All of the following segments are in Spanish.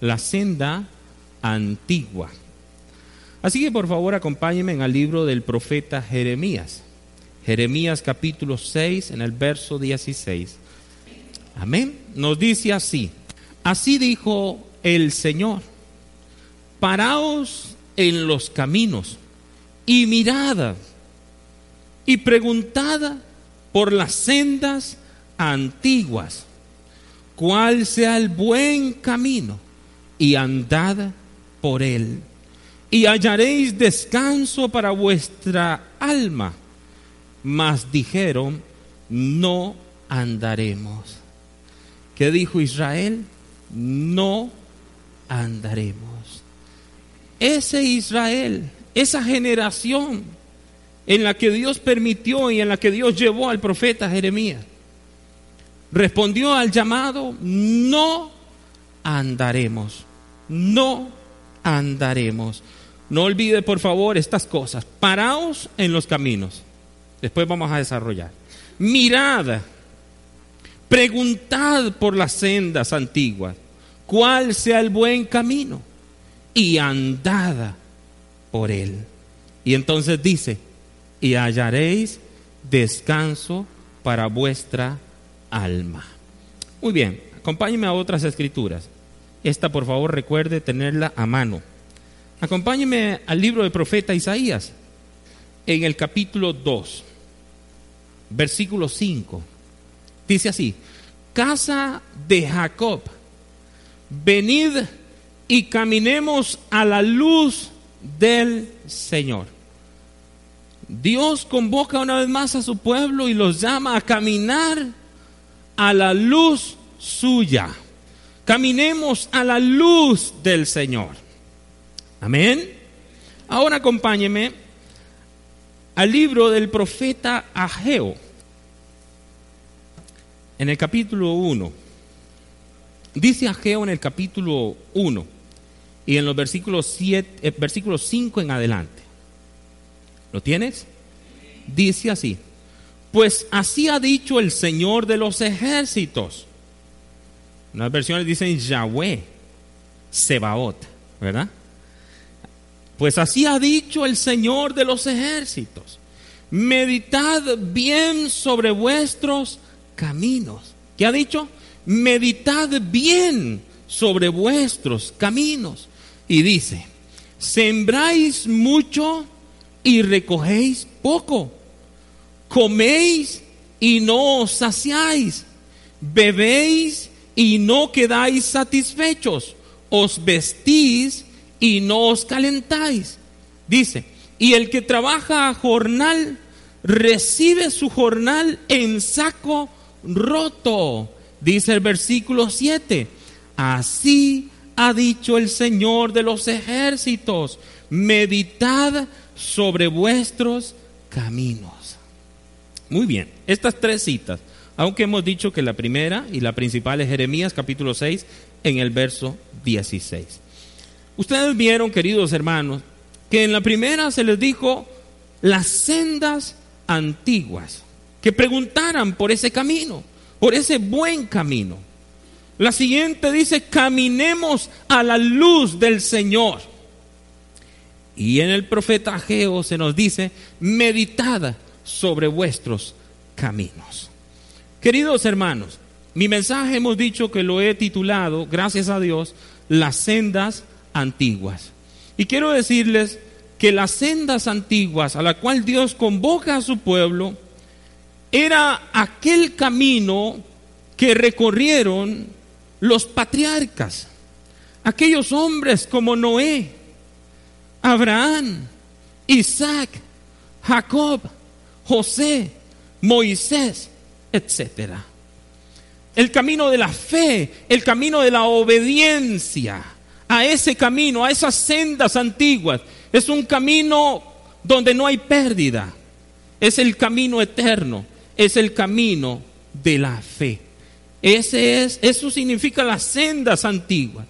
La senda antigua. Así que por favor acompáñenme en el libro del profeta Jeremías. Jeremías capítulo 6 en el verso 16. Amén. Nos dice así. Así dijo el Señor. Paraos en los caminos y mirad y preguntad por las sendas antiguas cuál sea el buen camino y andad por él y hallaréis descanso para vuestra alma. Mas dijeron, no andaremos. ¿Qué dijo Israel? No andaremos. Ese Israel, esa generación en la que Dios permitió y en la que Dios llevó al profeta Jeremías, respondió al llamado, no andaremos, no andaremos. No olvide, por favor, estas cosas. Paraos en los caminos. Después vamos a desarrollar. Mirad, preguntad por las sendas antiguas, cuál sea el buen camino, y andad por él. Y entonces dice, y hallaréis descanso para vuestra alma. Muy bien, acompáñeme a otras escrituras. Esta, por favor, recuerde tenerla a mano. Acompáñeme al libro del profeta Isaías, en el capítulo 2, versículo 5. Dice así, casa de Jacob, venid y caminemos a la luz del Señor. Dios convoca una vez más a su pueblo y los llama a caminar a la luz suya. Caminemos a la luz del Señor. Amén. Ahora acompáñeme al libro del profeta Ageo, en el capítulo 1. Dice Ageo en el capítulo 1 y en los versículos, 7, eh, versículos 5 en adelante. ¿Lo tienes? Dice así, pues así ha dicho el Señor de los ejércitos. Unas versiones dicen Yahweh, Sebaot, ¿verdad? Pues así ha dicho el Señor de los ejércitos. Meditad bien sobre vuestros caminos. ¿Qué ha dicho? Meditad bien sobre vuestros caminos. Y dice, sembráis mucho y recogéis poco. Coméis y no os saciáis. Bebéis y no quedáis satisfechos. Os vestís y no os calentáis. Dice, y el que trabaja a jornal recibe su jornal en saco roto. Dice el versículo 7. Así ha dicho el Señor de los ejércitos, meditad sobre vuestros caminos. Muy bien, estas tres citas, aunque hemos dicho que la primera y la principal es Jeremías capítulo 6 en el verso 16. Ustedes vieron, queridos hermanos, que en la primera se les dijo las sendas antiguas, que preguntaran por ese camino, por ese buen camino. La siguiente dice, caminemos a la luz del Señor. Y en el profeta Ageo se nos dice, meditad sobre vuestros caminos. Queridos hermanos, mi mensaje hemos dicho que lo he titulado, gracias a Dios, las sendas antiguas. Y quiero decirles que las sendas antiguas a la cual Dios convoca a su pueblo era aquel camino que recorrieron los patriarcas, aquellos hombres como Noé, Abraham, Isaac, Jacob, José, Moisés, etc. el camino de la fe, el camino de la obediencia a ese camino, a esas sendas antiguas. Es un camino donde no hay pérdida. Es el camino eterno, es el camino de la fe. Ese es, eso significa las sendas antiguas,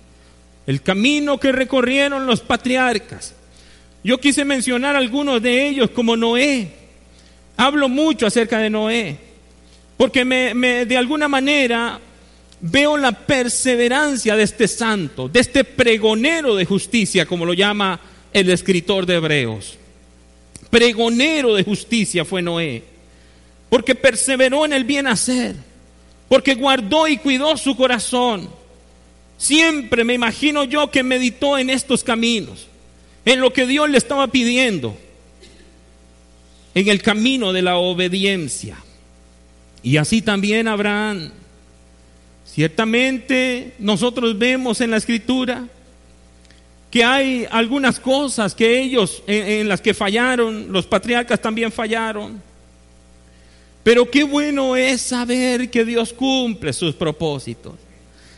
el camino que recorrieron los patriarcas. Yo quise mencionar algunos de ellos como Noé. Hablo mucho acerca de Noé, porque me, de alguna manera veo la perseverancia de este santo, de este pregonero de justicia, como lo llama el escritor de Hebreos. Pregonero de justicia fue Noé, porque perseveró en el bien hacer porque guardó y cuidó su corazón. Siempre me imagino yo que meditó en estos caminos, en lo que Dios le estaba pidiendo, en el camino de la obediencia. Y así también Abraham. Ciertamente nosotros vemos en la escritura que hay algunas cosas que ellos en, las que fallaron, los patriarcas también fallaron. Pero qué bueno es saber que Dios cumple sus propósitos.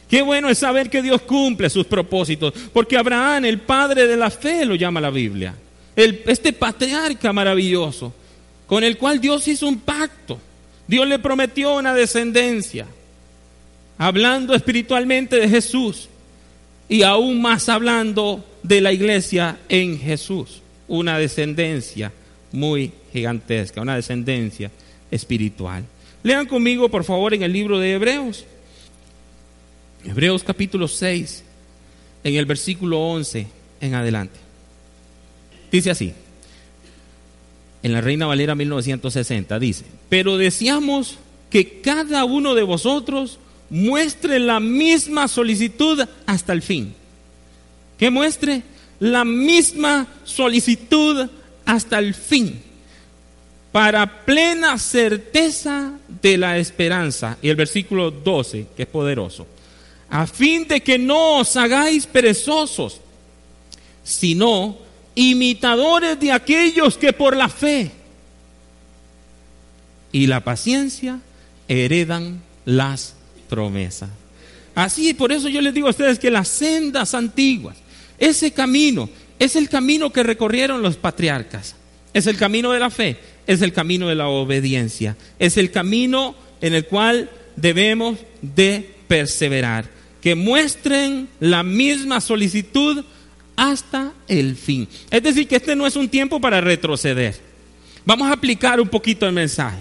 Qué bueno es saber que Dios cumple sus propósitos. Porque Abraham, el padre de la fe, lo llama la Biblia. este patriarca maravilloso, con el cual Dios hizo un pacto. Dios le prometió una descendencia. Hablando espiritualmente de Jesús. Y aún más hablando de la iglesia en Jesús. Una descendencia muy gigantesca. Una descendencia espiritual. Lean conmigo, por favor, en el libro de Hebreos. Hebreos capítulo 6, en el versículo 11 en adelante. Dice así, en la Reina Valera 1960, dice, pero deseamos que cada uno de vosotros muestre la misma solicitud hasta el fin. Que muestre la misma solicitud hasta el fin para plena certeza de la esperanza. Y el versículo 12, que es poderoso. A fin de que no os hagáis perezosos, sino imitadores de aquellos que por la fe y la paciencia heredan las promesas. Así, por eso yo les digo a ustedes que las sendas antiguas, ese camino, es el camino que recorrieron los patriarcas, es el camino de la fe, es el camino de la obediencia, es el camino en el cual debemos de perseverar, que muestren la misma solicitud hasta el fin. Es decir, que este no es un tiempo para retroceder. Vamos a aplicar un poquito el mensaje.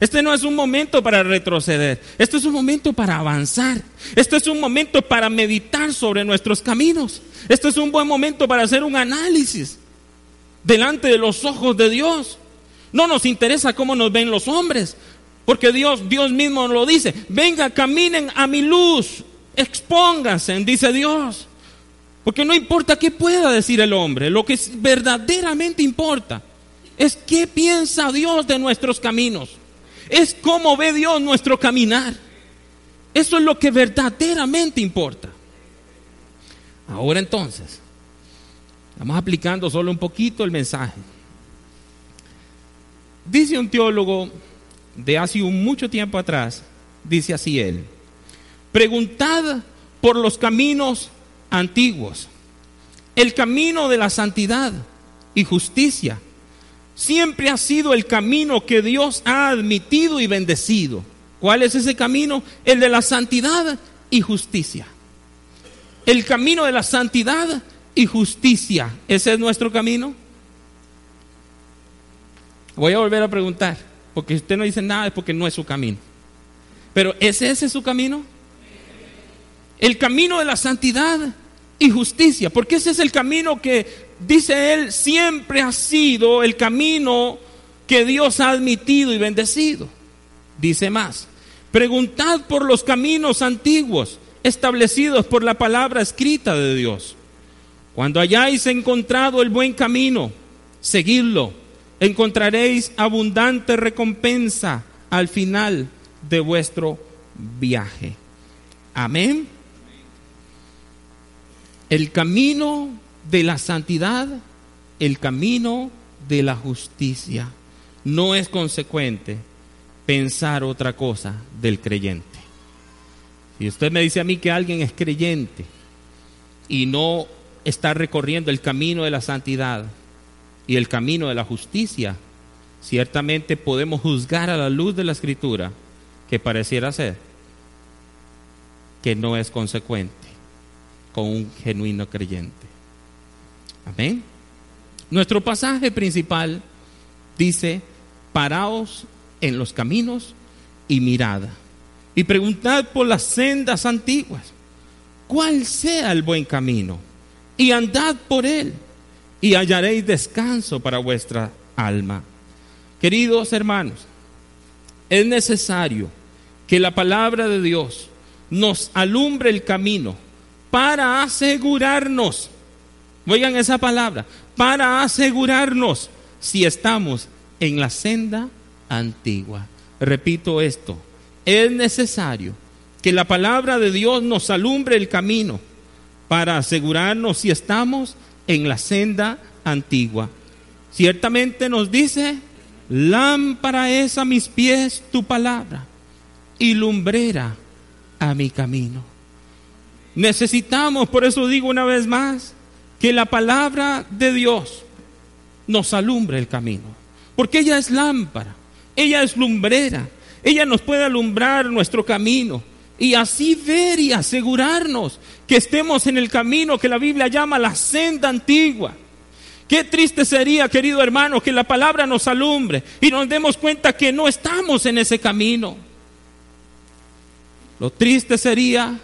Este no es un momento para retroceder. Este es un momento para avanzar. Este es un momento para meditar sobre nuestros caminos. Este es un buen momento para hacer un análisis delante de los ojos de Dios. No nos interesa cómo nos ven los hombres, porque Dios, Dios mismo lo dice. Venga, caminen a mi luz, expónganse, dice Dios. Porque no importa qué pueda decir el hombre, lo que verdaderamente importa es qué piensa Dios de nuestros caminos. Es cómo ve Dios nuestro caminar. Eso es lo que verdaderamente importa. Ahora entonces, vamos aplicando solo un poquito el mensaje. Dice un teólogo de hace mucho tiempo atrás, dice así él, preguntad por los caminos antiguos. El camino de la santidad y justicia siempre ha sido el camino que Dios ha admitido y bendecido. ¿Cuál es ese camino? El de la santidad y justicia. El camino de la santidad y justicia. ¿Ese es nuestro camino? Voy a volver a preguntar, porque usted no dice nada es porque no es su camino. Pero ¿es ese su camino? El camino de la santidad y justicia, porque ese es el camino que, dice él, siempre ha sido el camino que Dios ha admitido y bendecido. Dice más, preguntad por los caminos antiguos establecidos por la palabra escrita de Dios. Cuando hayáis encontrado el buen camino, seguidlo encontraréis abundante recompensa al final de vuestro viaje. Amén. El camino de la santidad, el camino de la justicia. No es consecuente pensar otra cosa del creyente. Si usted me dice a mí que alguien es creyente y no está recorriendo el camino de la santidad y el camino de la justicia, ciertamente podemos juzgar a la luz de la escritura que pareciera ser que no es consecuente con un genuino creyente. Amén. Nuestro pasaje principal dice, paraos en los caminos y mirad, y preguntad por las sendas antiguas, cuál sea el buen camino, y andad por él, y hallaréis descanso para vuestra alma. Queridos hermanos, es necesario que la palabra de Dios nos alumbre el camino para asegurarnos, oigan esa palabra, para asegurarnos si estamos en la senda antigua. Repito esto, es necesario que la palabra de Dios nos alumbre el camino para asegurarnos si estamos en la senda antigua. Ciertamente nos dice, lámpara es a mis pies tu palabra y lumbrera a mi camino. Necesitamos, por eso digo una vez más, que la palabra de Dios nos alumbre el camino, porque ella es lámpara, ella es lumbrera, ella nos puede alumbrar nuestro camino y así ver y asegurarnos que estemos en el camino que la Biblia llama la senda antigua. Qué triste sería, querido hermano, que la palabra nos alumbre y nos demos cuenta que no estamos en ese camino. Lo triste sería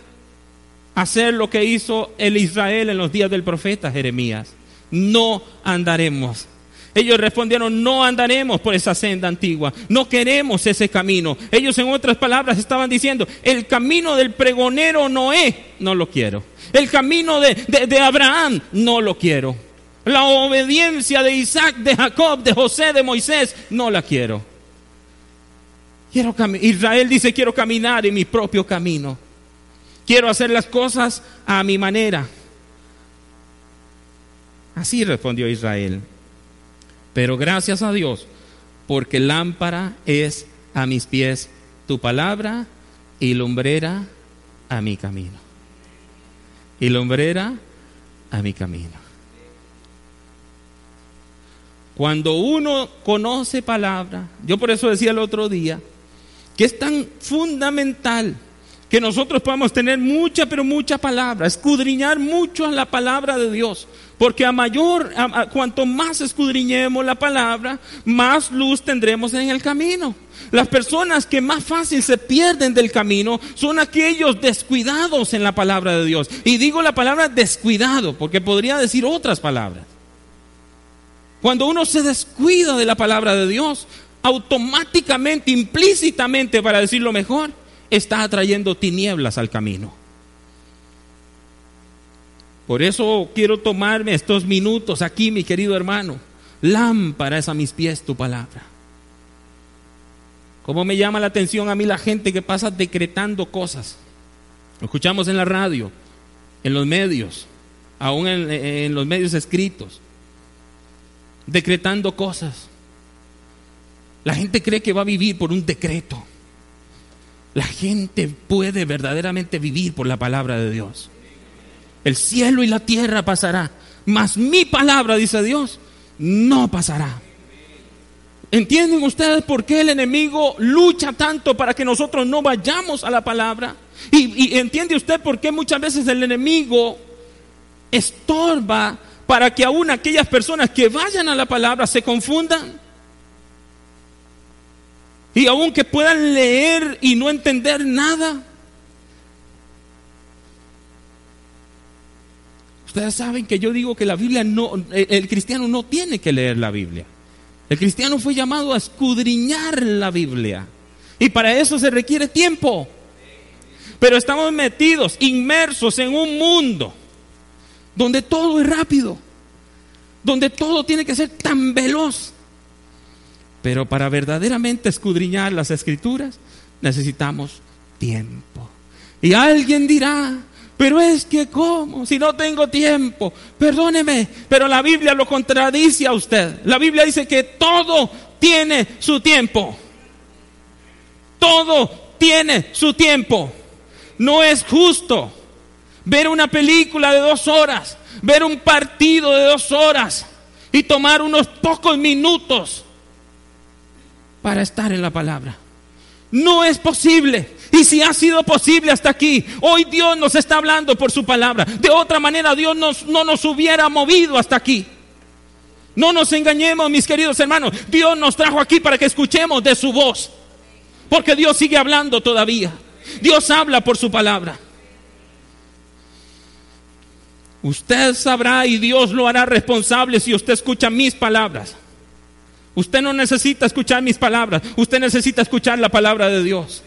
hacer lo que hizo el Israel en los días del profeta Jeremías. No andaremos. Ellos respondieron, no andaremos por esa senda antigua, no queremos ese camino. Ellos en otras palabras estaban diciendo, el camino del pregonero Noé, no lo quiero. El camino de, de Abraham, no lo quiero. La obediencia de Isaac, de Jacob, de José, de Moisés, no la quiero. Quiero Israel dice, quiero caminar en mi propio camino. Quiero hacer las cosas a mi manera. Así respondió Israel. Pero gracias a Dios, porque lámpara es a mis pies tu palabra y lumbrera a mi camino. Y lumbrera a mi camino. Cuando uno conoce palabra, yo por eso decía el otro día, que es tan fundamental que nosotros podamos tener mucha, pero mucha palabra, escudriñar mucho a la palabra de Dios. Porque a mayor, cuanto más escudriñemos la palabra, más luz tendremos en el camino. Las personas que más fácil se pierden del camino son aquellos descuidados en la palabra de Dios. Y digo la palabra descuidado, porque podría decir otras palabras. Cuando uno se descuida de la palabra de Dios, automáticamente, implícitamente, para decirlo mejor, está atrayendo tinieblas al camino. Por eso quiero tomarme estos minutos aquí, mi querido hermano. Lámpara es a mis pies tu palabra. ¿Cómo me llama la atención a mí la gente que pasa decretando cosas? Lo escuchamos en la radio, en los medios, aún en, en los medios escritos, decretando cosas. La gente cree que va a vivir por un decreto. La gente puede verdaderamente vivir por la palabra de Dios. El cielo y la tierra pasará, mas mi palabra, dice Dios, no pasará. ¿Entienden ustedes por qué el enemigo lucha tanto para que nosotros no vayamos a la palabra? Y, entiende usted por qué muchas veces el enemigo estorba para que aún aquellas personas que vayan a la palabra se confundan. Y aunque puedan leer y no entender nada. Ustedes saben que yo digo que la Biblia no, el cristiano no tiene que leer la Biblia. El cristiano fue llamado a escudriñar la Biblia. Y para eso se requiere tiempo. Pero estamos metidos, inmersos en un mundo donde todo es rápido, donde todo tiene que ser tan veloz. Pero para verdaderamente escudriñar las escrituras necesitamos tiempo. Y alguien dirá, pero es que cómo, si no tengo tiempo, perdóneme, pero la Biblia lo contradice a usted. La Biblia dice que todo tiene su tiempo. Todo tiene su tiempo. no es justo ver una película de dos horas, ver un partido de dos horas y tomar unos pocos minutos para estar en la palabra. No es posible. Y si ha sido posible hasta aquí, hoy Dios nos está hablando por su palabra. De otra manera Dios no nos hubiera movido hasta aquí. No nos engañemos, mis queridos hermanos. Dios nos trajo aquí para que escuchemos de su voz. Porque Dios sigue hablando todavía. Dios habla por su palabra. Usted sabrá y Dios lo hará responsable si usted escucha mis palabras. Usted no necesita escuchar mis palabras, usted necesita escuchar la palabra de Dios.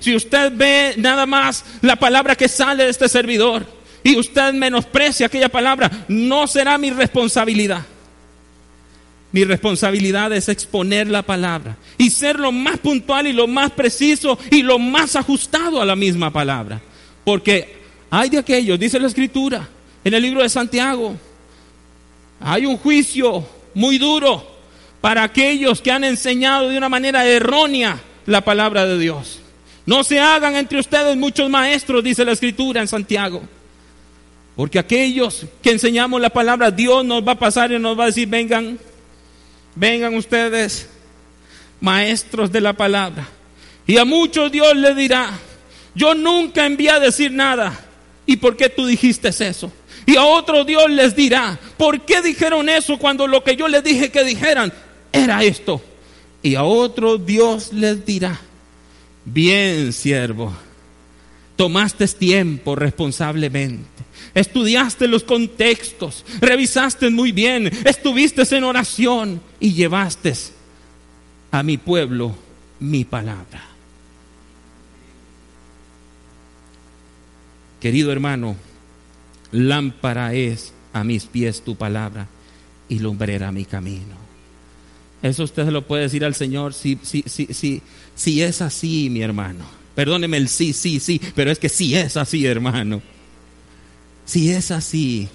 Si usted ve nada más la palabra que sale de este servidor y usted menosprecia aquella palabra, no será mi responsabilidad. Mi responsabilidad es exponer la palabra y ser lo más puntual y lo más preciso y lo más ajustado a la misma palabra. Porque hay de aquellos, dice la escritura en el libro de Santiago, hay un juicio muy duro para aquellos que han enseñado de una manera errónea la palabra de Dios. No se hagan entre ustedes muchos maestros, dice la escritura en Santiago. Porque aquellos que enseñamos la palabra, Dios nos va a pasar y nos va a decir, vengan, vengan ustedes, maestros de la palabra. Y a muchos Dios les dirá, yo nunca envié a decir nada. ¿Y por qué tú dijiste eso? Y a otro Dios les dirá, ¿por qué dijeron eso cuando lo que yo les dije que dijeran era esto? Y a otro Dios les dirá, bien siervo, tomaste tiempo responsablemente estudiaste los contextos, revisaste muy bien, estuviste en oración y llevaste a mi pueblo mi palabra. Querido hermano, lámpara es a mis pies tu palabra y lumbrera mi camino. Eso usted se lo puede decir al Señor si, si, si, si, si es así, mi hermano. Perdóneme el sí, sí, sí, pero es que si es así, hermano. Si es así,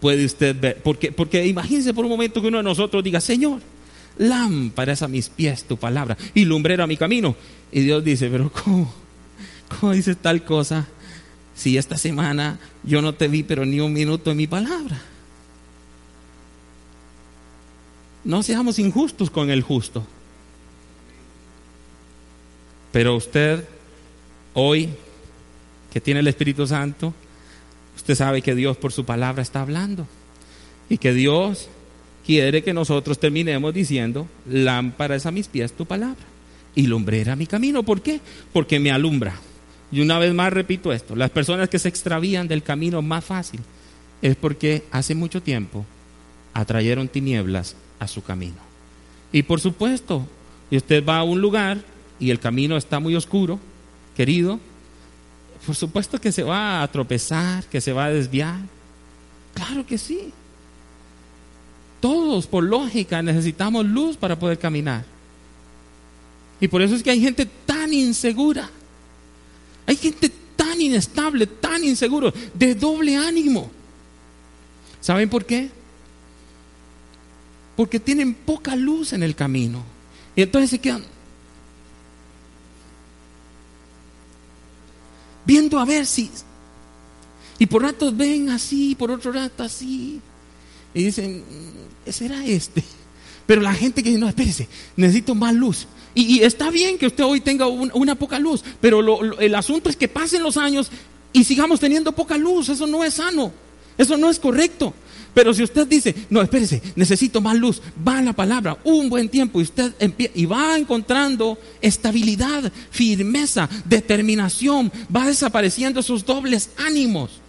puede usted ver, porque, porque imagínese por un momento que uno de nosotros diga, Señor, lámpara es a mis pies tu palabra y lumbrera a mi camino. Y Dios dice, pero ¿cómo? ¿Cómo dices tal cosa? Si esta semana yo no te vi, pero ni un minuto en mi palabra. No seamos injustos con el justo. Pero usted, hoy, que tiene el Espíritu Santo, Usted sabe que Dios por su palabra está hablando y que Dios quiere que nosotros terminemos diciendo, lámpara es a mis pies tu palabra y lumbrera mi camino. ¿Por qué? Porque me alumbra. Y una vez más repito esto, las personas que se extravían del camino más fácil es porque hace mucho tiempo atrayeron tinieblas a su camino. Y por supuesto, usted va a un lugar y el camino está muy oscuro, querido, por supuesto que se va a tropezar, que se va a desviar. Claro que sí. Todos, por lógica, necesitamos luz para poder caminar. Y por eso es que hay gente tan insegura. Hay gente tan inestable, tan inseguro, de doble ánimo. ¿Saben por qué? Porque tienen poca luz en el camino. Y entonces se quedan, viendo a ver si... Y por ratos ven así, por otro rato así. Y dicen, será este. Pero la gente que dice, no, espérese, necesito más luz. Y, está bien que usted hoy tenga una poca luz, pero el asunto es que pasen los años y sigamos teniendo poca luz. Eso no es sano. Eso no es correcto. Pero si usted dice, no, espérese, necesito más luz, va a la palabra un buen tiempo y usted y va encontrando estabilidad, firmeza, determinación, va desapareciendo esos dobles ánimos.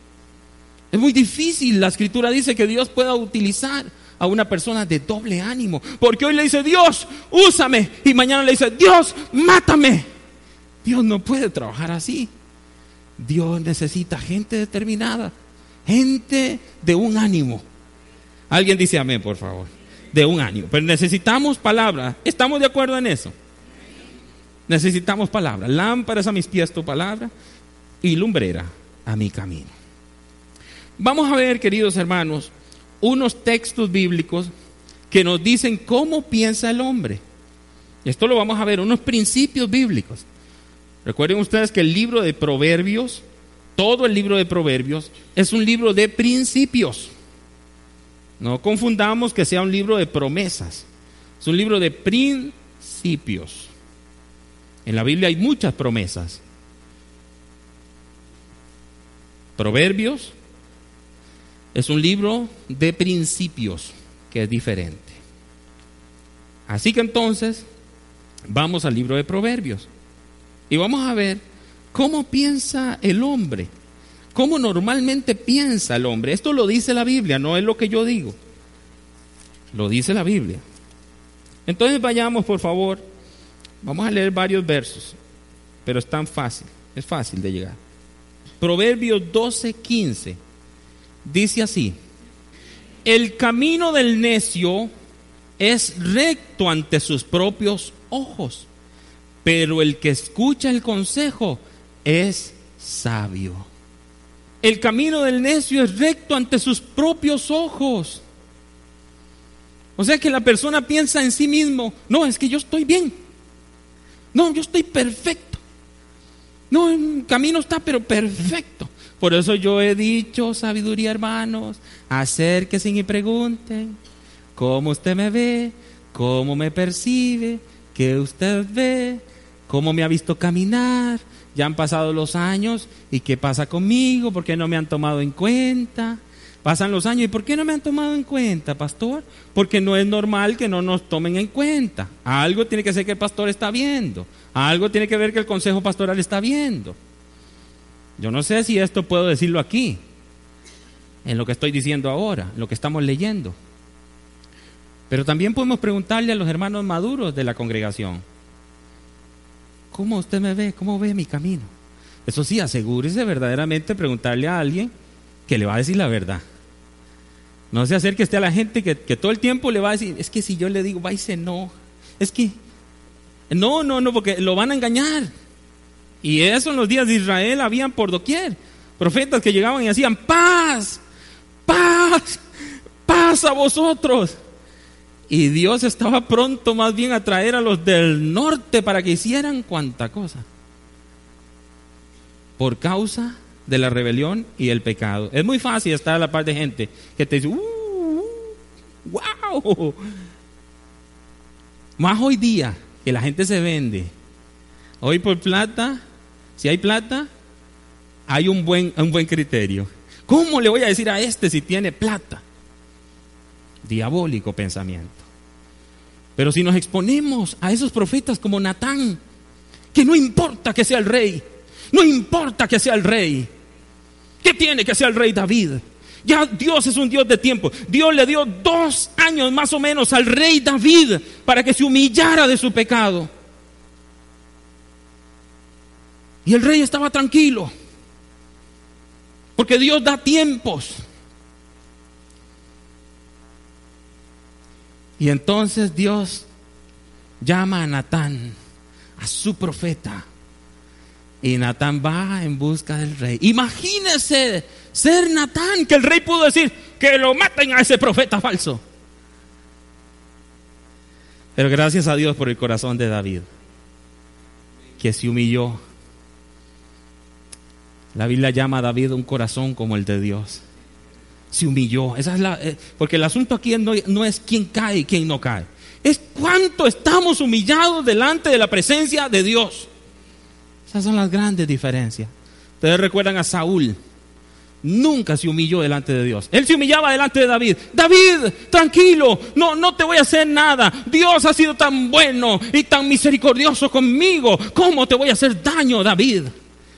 Es muy difícil, la escritura dice que Dios pueda utilizar a una persona de doble ánimo, porque hoy le dice, Dios, úsame, y mañana le dice, Dios, mátame. Dios no puede trabajar así. Dios necesita gente determinada, gente de un ánimo. Alguien dice amén, por favor. De un año. Pero necesitamos palabra. ¿Estamos de acuerdo en eso? Necesitamos palabra. Lámparas a mis pies tu palabra y lumbrera a mi camino. Vamos a ver, queridos hermanos, unos textos bíblicos que nos dicen cómo piensa el hombre. Esto lo vamos a ver, unos principios bíblicos. Recuerden ustedes que el libro de Proverbios, todo el libro de Proverbios, es un libro de principios. No confundamos que sea un libro de promesas. Es un libro de principios. En la Biblia hay muchas promesas. Proverbios es un libro de principios que es diferente. Así que entonces vamos al libro de Proverbios y vamos a ver cómo piensa el hombre, cómo normalmente piensa el hombre. Esto lo dice la Biblia, no es lo que yo digo. Lo dice la Biblia. Entonces vayamos, por favor, vamos a leer varios versos, pero es tan fácil, es fácil de llegar. Proverbios 12, 15 dice así, el camino del necio es recto ante sus propios ojos, pero el que escucha el consejo es sabio. El camino del necio es recto ante sus propios ojos. O sea que la persona piensa en sí mismo, no, es que yo estoy bien. No, yo estoy perfecto. No, el camino está pero perfecto. Por eso yo he dicho, sabiduría hermanos, acérquese y pregunten cómo usted me ve, cómo me percibe, qué usted ve, cómo me ha visto caminar. Ya han pasado los años y qué pasa conmigo, por qué no me han tomado en cuenta. Pasan los años y ¿por qué no me han tomado en cuenta, pastor? Porque no es normal que no nos tomen en cuenta. Algo tiene que ser que el pastor está viendo. Algo tiene que ver que el consejo pastoral está viendo. Yo no sé si esto puedo decirlo aquí, en lo que estoy diciendo ahora, en lo que estamos leyendo. Pero también podemos preguntarle a los hermanos maduros de la congregación, ¿cómo usted me ve? ¿Cómo ve mi camino? Eso sí, asegúrese verdaderamente preguntarle a alguien que le va a decir la verdad. No se acerque a la gente que, todo el tiempo le va a decir, es que si yo le digo, va y se enoja. Es que, no, no, no, porque lo van a engañar. Y eso en los días de Israel habían por doquier. Profetas que llegaban y hacían, paz, paz, paz a vosotros. Y Dios estaba pronto más bien a traer a los del norte para que hicieran cuanta cosa. Por causa de la rebelión y el pecado. Es muy fácil estar a la par de gente que te dice, uh, wow. Más hoy día que la gente se vende. Hoy por plata, si hay plata, hay un buen, un buen criterio. ¿Cómo le voy a decir a este si tiene plata? Diabólico pensamiento. Pero si nos exponemos a esos profetas como Natán, que no importa que sea el rey, no importa que sea el rey. ¿Qué tiene que ser el rey David? Ya Dios es un Dios de tiempo. Dios le dio dos años más o menos al rey David para que se humillara de su pecado. Y el rey estaba tranquilo. Porque Dios da tiempos. Y entonces Dios llama a Natán, a su profeta, y Natán va en busca del rey. Imagínese ser Natán, que el rey pudo decir que lo maten a ese profeta falso. Pero gracias a Dios por el corazón de David, que se humilló. La Biblia llama a David un corazón como el de Dios. Se humilló. Esa es la, eh, porque el asunto aquí no, no es quién cae y quién no cae. Es cuánto estamos humillados delante de la presencia de Dios. Esas son las grandes diferencias. Ustedes recuerdan a Saúl. Nunca se humilló delante de Dios. Él se humillaba delante de David. David, tranquilo, no, no te voy a hacer nada. Dios ha sido tan bueno y tan misericordioso conmigo. ¿Cómo te voy a hacer daño, David?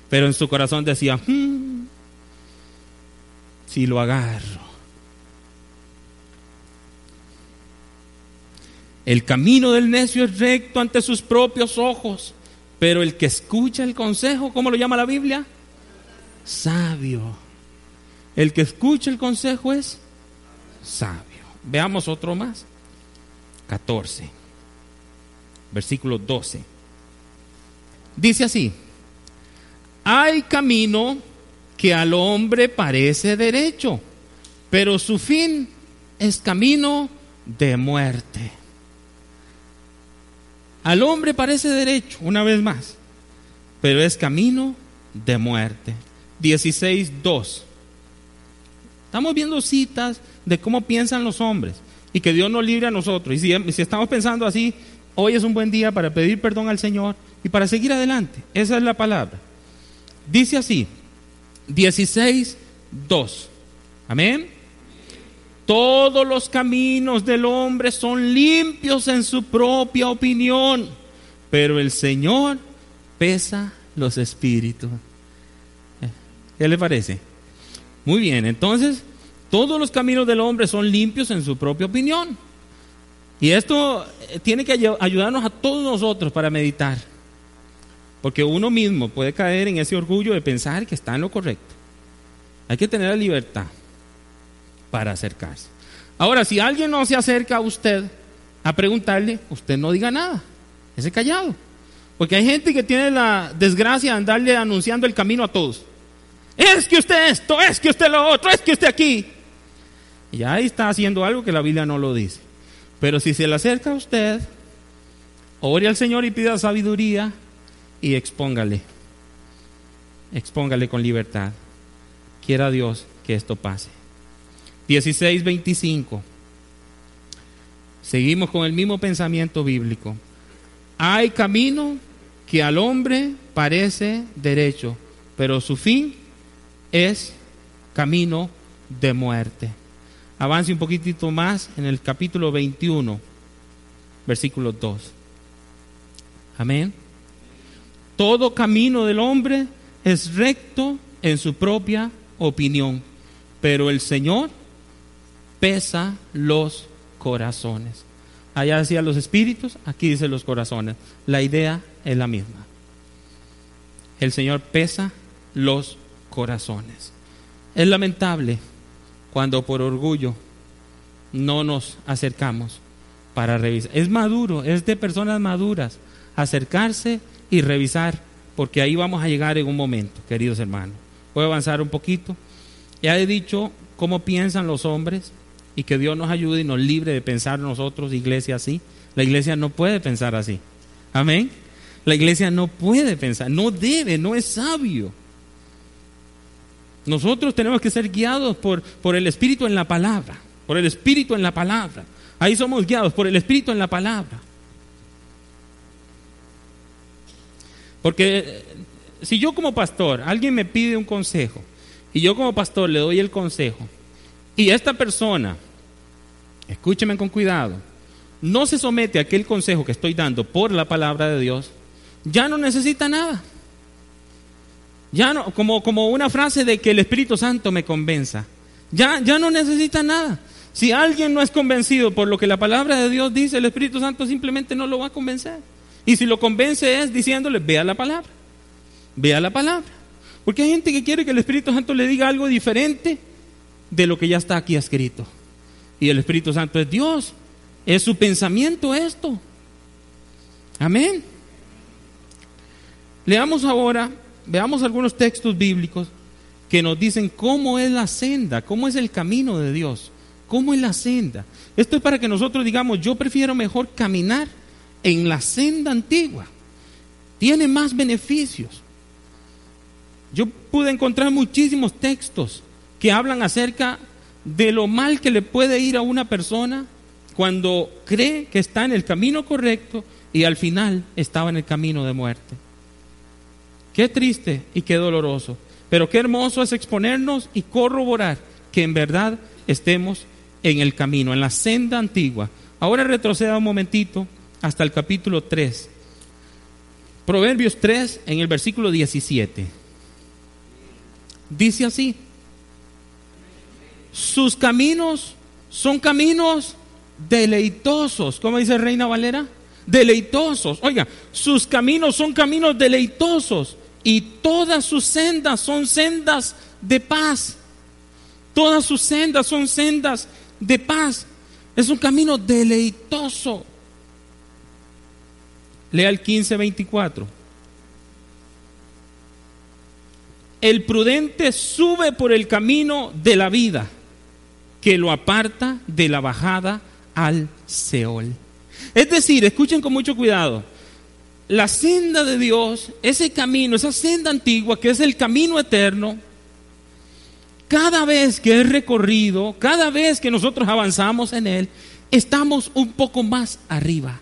Pero en su corazón decía, hmm, si lo agarro. El camino del necio es recto ante sus propios ojos pero el que escucha el consejo, ¿cómo lo llama la Biblia? Sabio. El que escucha el consejo es sabio. Veamos otro más. 14. Versículo 12. Dice así. Hay camino que al hombre parece derecho, pero su fin es camino de muerte. Al hombre parece derecho, una vez más. pero es camino de muerte. 16.2. Estamos viendo citas de cómo piensan los hombres y que Dios nos libre a nosotros. Y si, si estamos pensando así, hoy es un buen día para pedir perdón al Señor y para seguir adelante. Esa es la palabra. Dice así, 16.2. Amén. Todos los caminos del hombre son limpios en su propia opinión, pero el Señor pesa los espíritus. ¿Qué le parece? Muy bien, entonces todos los caminos del hombre son limpios en su propia opinión. Y esto eh, tiene que ayudarnos a todos nosotros para meditar. Porque uno mismo puede caer en ese orgullo de pensar que está en lo correcto. Hay que tener la libertad para acercarse. Ahora, si alguien no se acerca a usted a preguntarle, usted no diga nada, ese callado. Porque hay gente que tiene la desgracia de andarle anunciando el camino a todos. Es que usted esto, es que usted lo otro, es que usted aquí. Y ahí está haciendo algo que la Biblia no lo dice. Pero si se le acerca a usted, ore al Señor y pida sabiduría y expóngale. Expóngale con libertad. Quiera Dios que esto pase. 16:25. Seguimos con el mismo pensamiento bíblico. Hay camino que al hombre parece derecho, pero su fin es camino de muerte. Avance un poquitito más en el capítulo 21, versículo 2. Amén. Todo camino del hombre es recto en su propia opinión, pero el Señor pesa los corazones. Allá decía los espíritus, aquí dice los corazones. La idea es la misma. El Señor pesa los corazones. Es lamentable cuando por orgullo no nos acercamos para revisar. Es maduro, es de personas maduras acercarse y revisar, porque ahí vamos a llegar en un momento, queridos hermanos. Voy a avanzar un poquito. Ya he dicho cómo piensan los hombres, y que Dios nos ayude y nos libre de pensar nosotros, iglesia, así. La iglesia no puede pensar así. Amén. La iglesia no puede pensar, no debe, no es sabio. Nosotros tenemos que ser guiados por, por el Espíritu en la palabra, por el Espíritu en la palabra. Ahí somos guiados por el Espíritu en la palabra. Porque eh, si yo como pastor, alguien me pide un consejo, y yo como pastor le doy el consejo, y esta persona, escúcheme con cuidado, no se somete a aquel consejo que estoy dando por la palabra de Dios, ya no necesita nada. Ya no, como, como una frase de que el Espíritu Santo me convenza. Ya, ya no necesita nada. Si alguien no es convencido por lo que la palabra de Dios dice, el Espíritu Santo simplemente no lo va a convencer. Y si lo convence es diciéndole, vea la palabra. Vea la palabra. Porque hay gente que quiere que el Espíritu Santo le diga algo diferente de lo que ya está aquí escrito. Y el Espíritu Santo es Dios. Es su pensamiento esto. Amén. Leamos ahora, veamos algunos textos bíblicos que nos dicen cómo es la senda, cómo es el camino de Dios, cómo es la senda. Esto es para que nosotros digamos, yo prefiero mejor caminar en la senda antigua. Tiene más beneficios. Yo pude encontrar muchísimos textos que hablan acerca de lo mal que le puede ir a una persona cuando cree que está en el camino correcto y al final estaba en el camino de muerte. Qué triste y qué doloroso, pero qué hermoso es exponernos y corroborar que en verdad estemos en el camino, en la senda antigua. Ahora retroceda un momentito hasta el capítulo 3. Proverbios 3 en el versículo 17. Dice así, sus caminos son caminos deleitosos. ¿Cómo dice Reina Valera? Deleitosos. Oiga, sus caminos son caminos deleitosos y todas sus sendas son sendas de paz. Todas sus sendas son sendas de paz. Es un camino deleitoso. Lea el 15:24. El prudente sube por el camino de la vida que lo aparta de la bajada al Seol. Es decir, escuchen con mucho cuidado, la senda de Dios, ese camino, esa senda antigua que es el camino eterno, cada vez que es recorrido, cada vez que nosotros avanzamos en él, estamos un poco más arriba.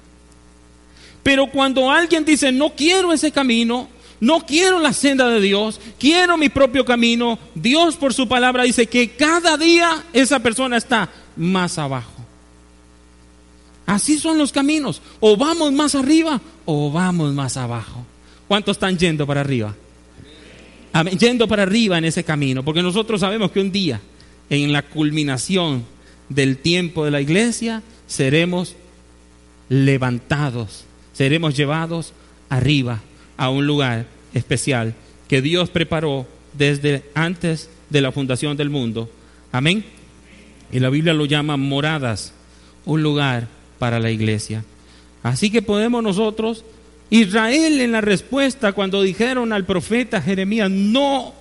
Pero cuando alguien dice, no quiero ese camino, no quiero la senda de Dios, quiero mi propio camino, Dios por su palabra dice que cada día esa persona está más abajo. Así son los caminos. O vamos más arriba o vamos más abajo. ¿Cuántos están yendo para arriba? Yendo para arriba en ese camino. Porque nosotros sabemos que un día, en la culminación del tiempo de la iglesia, seremos levantados, seremos llevados arriba a un lugar especial que Dios preparó desde antes de la fundación del mundo. Amén. Y la Biblia lo llama moradas, un lugar para la iglesia. Así que podemos nosotros, Israel en la respuesta cuando dijeron al profeta Jeremías, no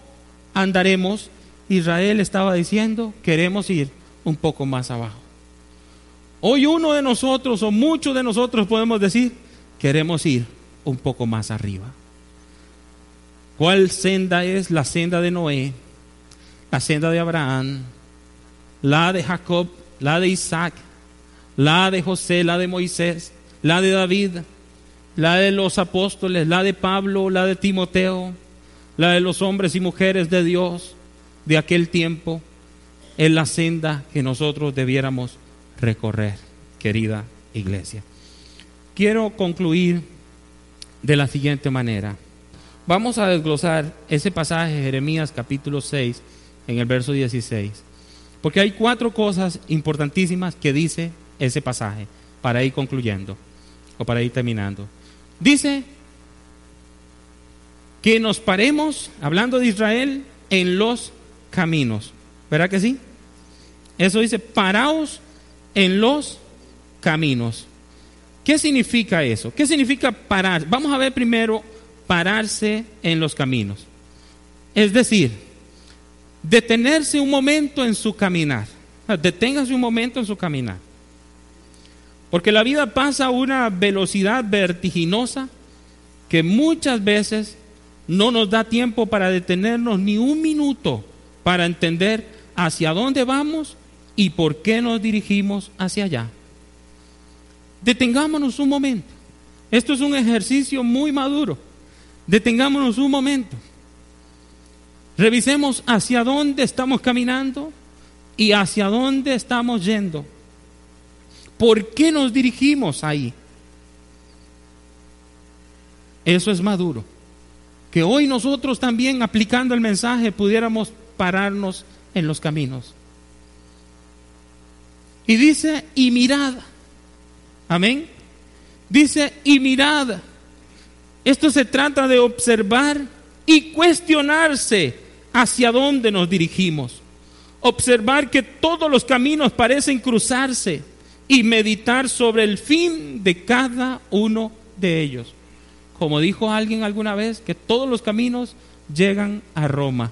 andaremos, Israel estaba diciendo, queremos ir un poco más abajo. Hoy uno de nosotros o muchos de nosotros podemos decir, queremos ir un poco más arriba. ¿Cuál senda es? La senda de Noé, la senda de Abraham, la de Jacob, la de Isaac, la de José, la de Moisés, la de David, la de los apóstoles, la de Pablo, la de Timoteo, la de los hombres y mujeres de Dios de aquel tiempo, es la senda que nosotros debiéramos recorrer, querida iglesia. Quiero concluir de la siguiente manera. Vamos a desglosar ese pasaje de Jeremías capítulo 6 en el verso 16. Porque hay cuatro cosas importantísimas que dice ese pasaje para ir concluyendo o para ir terminando. Dice que nos paremos, hablando de Israel, en los caminos. ¿Verdad que sí? Eso dice, paraos en los caminos. ¿Qué significa eso? ¿Qué significa parar? Vamos a ver primero pararse en los caminos. Es decir, detenerse un momento en su caminar. Deténgase un momento en su caminar. Porque la vida pasa a una velocidad vertiginosa que muchas veces no nos da tiempo para detenernos ni un minuto para entender hacia dónde vamos y por qué nos dirigimos hacia allá. Detengámonos un momento. Esto es un ejercicio muy maduro. Detengámonos un momento. Revisemos hacia dónde estamos caminando y hacia dónde estamos yendo. ¿Por qué nos dirigimos ahí? Eso es maduro. Que hoy nosotros también aplicando el mensaje pudiéramos pararnos en los caminos. Y dice, y mirad. Amén. Dice, y mirad. Esto se trata de observar y cuestionarse hacia dónde nos dirigimos. Observar que todos los caminos parecen cruzarse y meditar sobre el fin de cada uno de ellos. Como dijo alguien alguna vez, que todos los caminos llegan a Roma,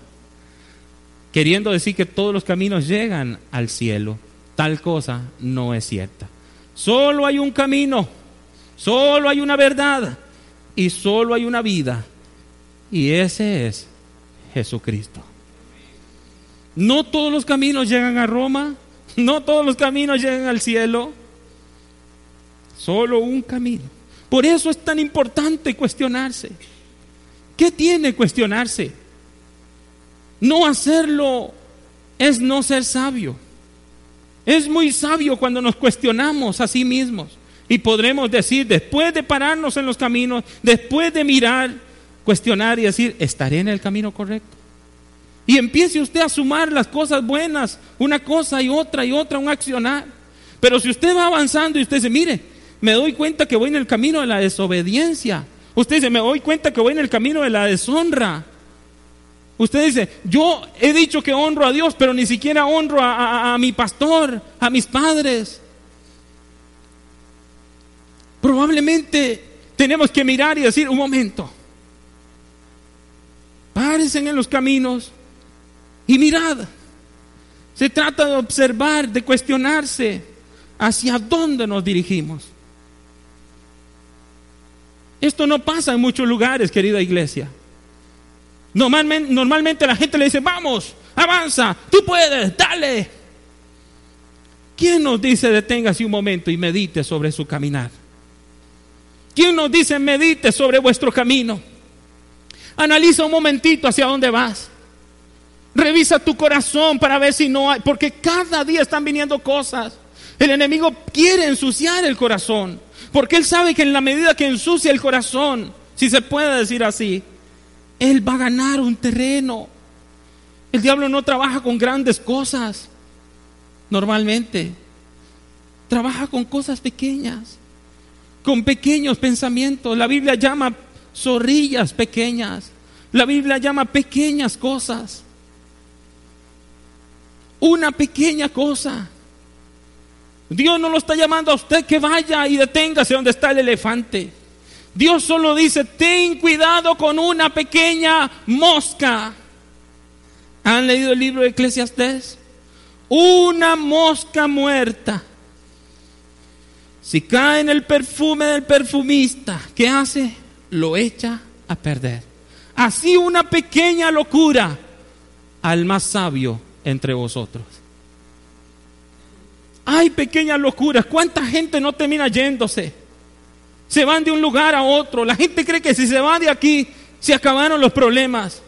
queriendo decir que todos los caminos llegan al cielo. Tal cosa no es cierta. Solo hay un camino, solo hay una verdad y solo hay una vida. Y ese es Jesucristo. No todos los caminos llegan a Roma, no todos los caminos llegan al cielo, solo un camino. Por eso es tan importante cuestionarse. ¿Qué tiene cuestionarse? No hacerlo es no ser sabio. Es muy sabio cuando nos cuestionamos a sí mismos y podremos decir, después de pararnos en los caminos, después de mirar, cuestionar y decir, ¿estaré en el camino correcto? Y empiece usted a sumar las cosas buenas, una cosa y otra y otra, un accionar. Pero si usted va avanzando y usted dice, mire, me doy cuenta que voy en el camino de la desobediencia. Usted dice, me doy cuenta que voy en el camino de la deshonra. Usted dice, yo he dicho que honro a Dios, pero ni siquiera honro a, mi pastor, a mis padres. Probablemente tenemos que mirar y decir, un momento, párense en los caminos y mirad. Se trata de observar, de cuestionarse hacia dónde nos dirigimos. Esto no pasa en muchos lugares, querida iglesia. Normalmente, la gente le dice, vamos, avanza, tú puedes, dale. ¿Quién nos dice deténgase un momento y medite sobre su caminar? ¿Quién nos dice medite sobre vuestro camino? Analiza un momentito hacia dónde vas. Revisa tu corazón para ver si no hay, porque cada día están viniendo cosas. El enemigo quiere ensuciar el corazón, porque él sabe que en la medida que ensucia el corazón, si se puede decir así, él va a ganar un terreno. El diablo no trabaja con grandes cosas, normalmente. Trabaja con cosas pequeñas, con pequeños pensamientos. La Biblia llama zorrillas pequeñas. La Biblia llama pequeñas cosas. Una pequeña cosa. Dios no lo está llamando a usted que vaya y deténgase donde está el elefante. Dios solo dice, ten cuidado con una pequeña mosca. ¿Han leído el libro de Eclesiastés? Una mosca muerta. Si cae en el perfume del perfumista, ¿qué hace? Lo echa a perder. Así una pequeña locura al más sabio entre vosotros. Hay pequeñas locuras. ¿Cuánta gente no termina yéndose? Se van de un lugar a otro. La gente cree que si se va de aquí, se acabaron los problemas.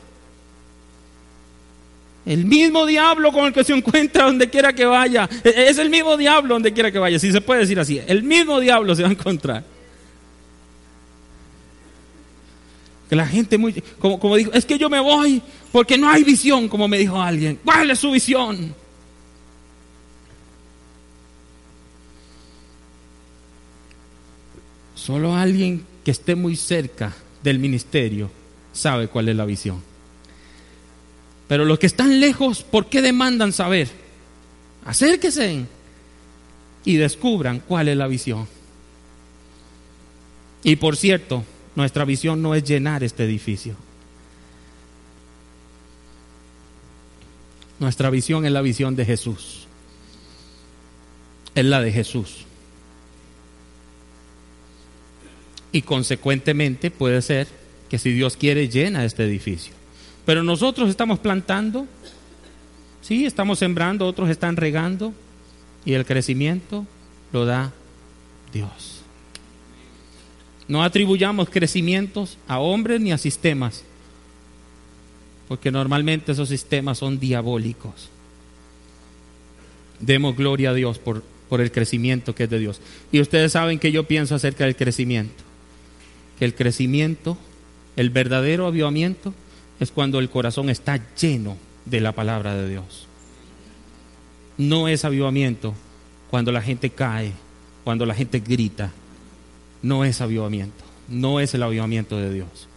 El mismo diablo con el que se encuentra donde quiera que vaya. E, es el mismo diablo donde quiera que vaya, si se puede decir así. El mismo diablo se va a encontrar. Que la gente muy, como, como dijo, es que yo me voy porque no hay visión, como me dijo alguien. ¿Cuál es su visión? Solo alguien que esté muy cerca del ministerio sabe cuál es la visión. Pero los que están lejos, ¿por qué demandan saber? Acérquense y descubran cuál es la visión. Y por cierto, nuestra visión no es llenar este edificio. Nuestra visión es la visión de Jesús. Es la de Jesús. Y consecuentemente puede ser que si Dios quiere llena este edificio. Pero nosotros estamos plantando, sí, estamos sembrando, otros están regando y el crecimiento lo da Dios. No atribuyamos crecimientos a hombres ni a sistemas, porque normalmente esos sistemas son diabólicos. Demos gloria a Dios por, por el crecimiento que es de Dios. Y ustedes saben que yo pienso acerca del crecimiento que el crecimiento, el verdadero avivamiento, es cuando el corazón está lleno de la palabra de Dios. No es avivamiento cuando la gente cae, cuando la gente grita. No es avivamiento, no es el avivamiento de Dios.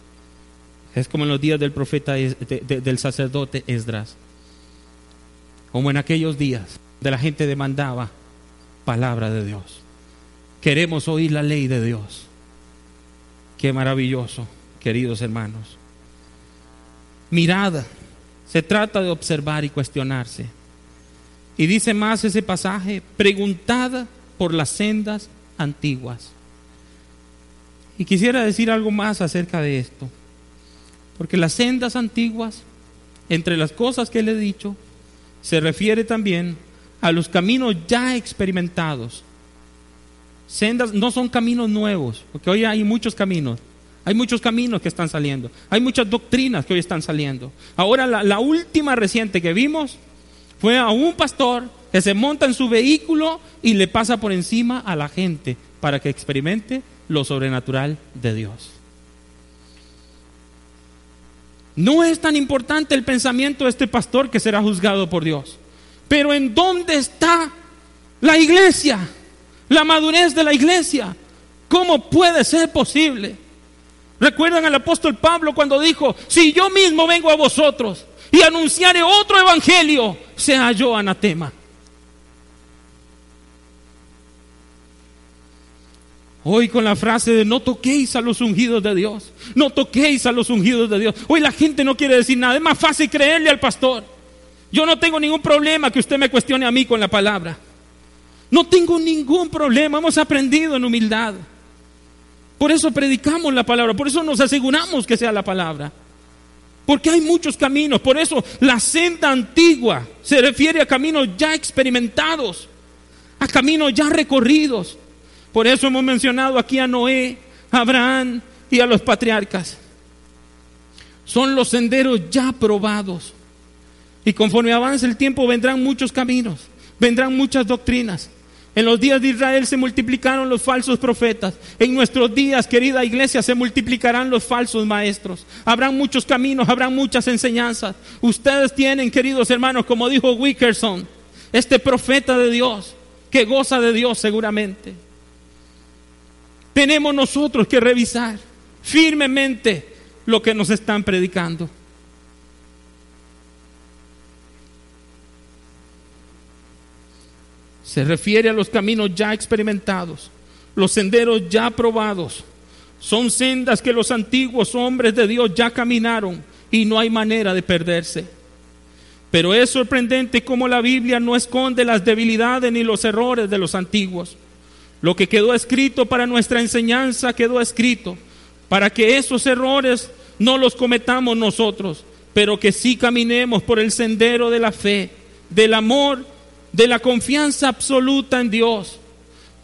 Es como en los días del profeta, del sacerdote Esdras, como en aquellos días de la gente demandaba palabra de Dios. Queremos oír la ley de Dios. Qué maravilloso, queridos hermanos. Mirada. Se trata de observar y cuestionarse. Y dice más ese pasaje, preguntada por las sendas antiguas. Y quisiera decir algo más acerca de esto. Porque las sendas antiguas, entre las cosas que le he dicho, se refiere también a los caminos ya experimentados Sendas no son caminos nuevos, porque hoy hay muchos caminos. Hay muchos caminos que están saliendo. Hay muchas doctrinas que hoy están saliendo. Ahora la, última reciente que vimos fue a un pastor que se monta en su vehículo y le pasa por encima a la gente para que experimente lo sobrenatural de Dios. No es tan importante el pensamiento de este pastor que será juzgado por Dios. Pero ¿en dónde está la iglesia? La madurez de la iglesia. ¿Cómo puede ser posible? Recuerdan al apóstol Pablo cuando dijo, si yo mismo vengo a vosotros y anunciaré otro evangelio, sea yo anatema. Hoy con la frase de no toquéis a los ungidos de Dios, no toquéis a los ungidos de Dios. Hoy la gente no quiere decir nada, es más fácil creerle al pastor. Yo no tengo ningún problema que usted me cuestione a mí con la palabra. No tengo ningún problema, hemos aprendido en humildad. Por eso predicamos la palabra, por eso nos aseguramos que sea la palabra. Porque hay muchos caminos, por eso la senda antigua se refiere a caminos ya experimentados, a caminos ya recorridos. Por eso hemos mencionado aquí a Noé, a Abraham y a los patriarcas. Son los senderos ya probados. Y conforme avance el tiempo vendrán muchos caminos, vendrán muchas doctrinas. En los días de Israel se multiplicaron los falsos profetas. En nuestros días, querida iglesia, se multiplicarán los falsos maestros. Habrán muchos caminos, habrán muchas enseñanzas. Ustedes tienen, queridos hermanos, como dijo Wickerson, este profeta de Dios, que goza de Dios seguramente. Tenemos nosotros que revisar firmemente lo que nos están predicando. Se refiere a los caminos ya experimentados, los senderos ya probados. Son sendas que los antiguos hombres de Dios ya caminaron y no hay manera de perderse. Pero es sorprendente cómo la Biblia no esconde las debilidades ni los errores de los antiguos. Lo que quedó escrito para nuestra enseñanza quedó escrito para que esos errores no los cometamos nosotros, pero que sí caminemos por el sendero de la fe, del amor de la confianza absoluta en Dios.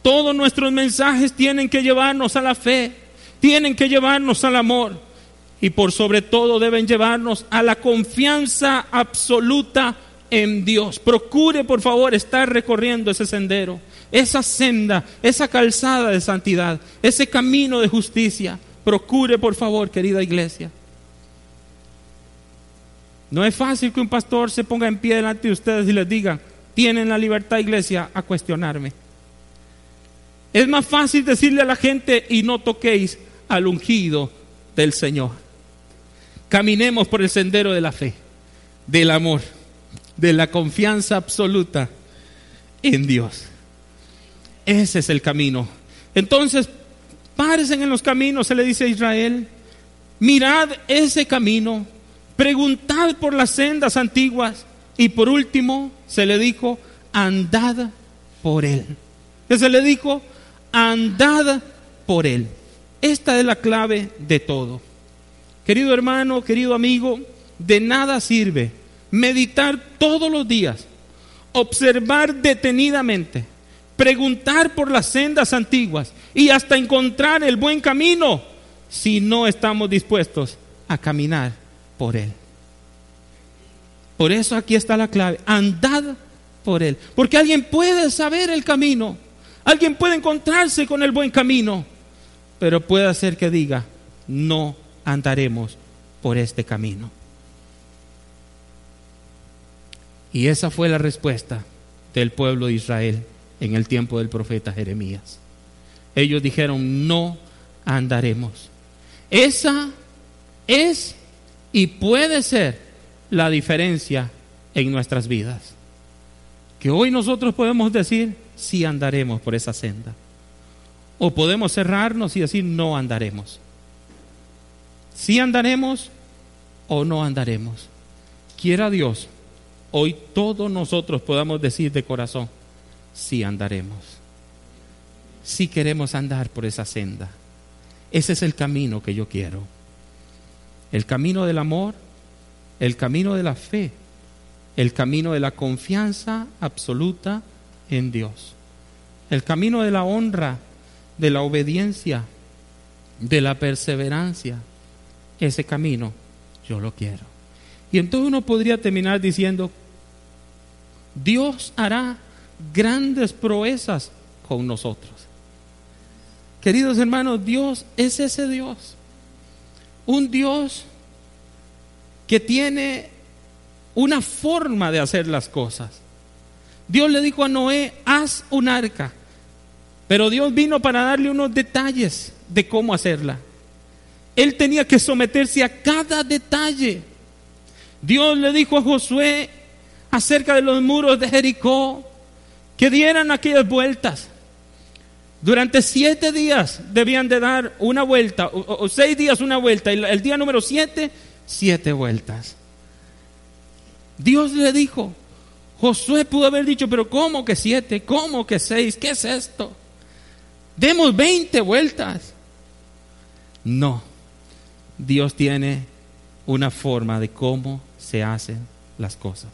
Todos nuestros mensajes tienen que llevarnos a la fe, tienen que llevarnos al amor y por sobre todo deben llevarnos a la confianza absoluta en Dios. Procure por favor estar recorriendo ese sendero, esa senda, esa calzada de santidad, ese camino de justicia. Procure por favor, querida iglesia. No es fácil que un pastor se ponga en pie delante de ustedes y les diga, tienen la libertad, iglesia, a cuestionarme. Es más fácil decirle a la gente y no toquéis al ungido del Señor. Caminemos por el sendero de la fe, del amor, de la confianza absoluta en Dios. Ese es el camino. Entonces, párense en los caminos, se le dice a Israel. Mirad ese camino, preguntad por las sendas antiguas y por último, se le dijo, andad por él. ¿Qué se le dijo? Andad por él. Esta es la clave de todo. Querido hermano, querido amigo, de nada sirve meditar todos los días, observar detenidamente, preguntar por las sendas antiguas y hasta encontrar el buen camino si no estamos dispuestos a caminar por él. Por eso aquí está la clave. Andad por él. Porque alguien puede saber el camino. Alguien puede encontrarse con el buen camino. Pero puede ser que diga, no andaremos por este camino. Y esa fue la respuesta del pueblo de Israel en el tiempo del profeta Jeremías. Ellos dijeron, no andaremos. Esa es y puede ser la diferencia en nuestras vidas. Que hoy nosotros podemos decir, sí andaremos por esa senda. O podemos cerrarnos y decir, no andaremos. Sí andaremos o no andaremos. Quiera Dios, hoy todos nosotros podamos decir de corazón, sí andaremos. Si queremos andar por esa senda. Ese es el camino que yo quiero. El camino del amor, el camino de la fe, el camino de la confianza absoluta en Dios, el camino de la honra, de la obediencia, de la perseverancia. Ese camino yo lo quiero. Y entonces uno podría terminar diciendo, Dios hará grandes proezas con nosotros. Queridos hermanos, Dios es ese Dios. Un Dios que tiene una forma de hacer las cosas. Dios le dijo a Noé, haz un arca. Pero Dios vino para darle unos detalles de cómo hacerla. Él tenía que someterse a cada detalle. Dios le dijo a Josué acerca de los muros de Jericó que dieran aquellas vueltas. Durante siete días debían de dar una vuelta, o, seis días una vuelta, y el día número siete siete vueltas. Dios le dijo, Josué pudo haber dicho, pero ¿cómo que siete? ¿Cómo que seis? ¿Qué es esto? Demos veinte vueltas. No. Dios tiene una forma de cómo se hacen las cosas.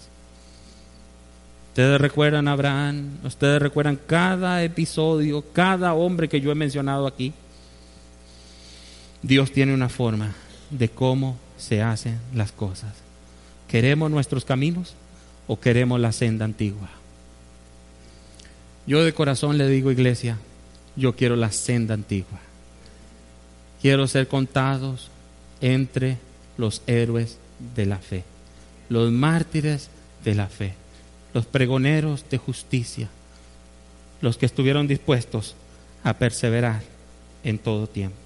Ustedes recuerdan a Abraham, ustedes recuerdan cada episodio, cada hombre que yo he mencionado aquí. Dios tiene una forma de cómo se hacen las cosas. ¿Queremos nuestros caminos o queremos la senda antigua? Yo de corazón le digo, iglesia, yo quiero la senda antigua. Quiero ser contados entre los héroes de la fe, los mártires de la fe, los pregoneros de justicia, los que estuvieron dispuestos a perseverar en todo tiempo.